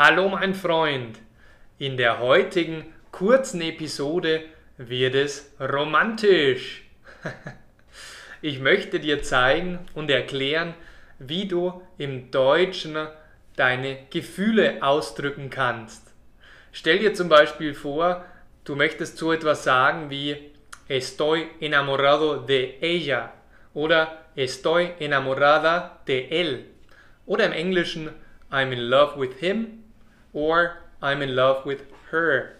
Hallo mein Freund! In der heutigen kurzen Episode wird es romantisch. Ich möchte dir zeigen und erklären, wie du im Deutschen deine Gefühle ausdrücken kannst. Stell dir zum Beispiel vor, du möchtest so etwas sagen wie Estoy enamorado de ella oder Estoy enamorada de él. Oder im Englischen I'm in love with him or I'm in love with her.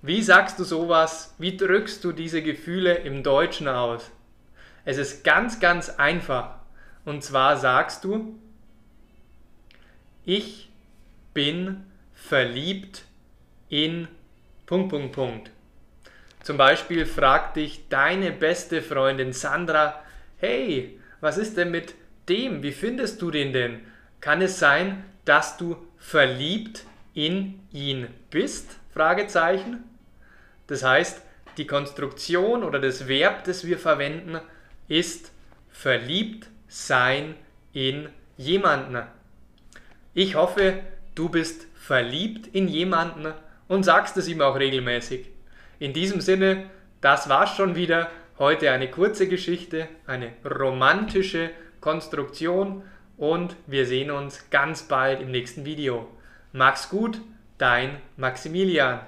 Wie sagst du sowas? Wie drückst du diese Gefühle im Deutschen aus? Es ist ganz, ganz einfach. Und zwar sagst du, ich bin verliebt in Punkt, Punkt, Punkt. Zum Beispiel fragt dich deine beste Freundin Sandra, hey, was ist denn mit dem? Wie findest du den denn? Kann es sein, dass du verliebt in ihn bist? Fragezeichen. Das heißt, die Konstruktion oder das Verb, das wir verwenden, ist verliebt sein in jemanden. Ich hoffe, du bist verliebt in jemanden und sagst es ihm auch regelmäßig. In diesem Sinne, das war's schon wieder. Heute eine kurze Geschichte, eine romantische Konstruktion und wir sehen uns ganz bald im nächsten Video. Mach's gut, dein Maximilian.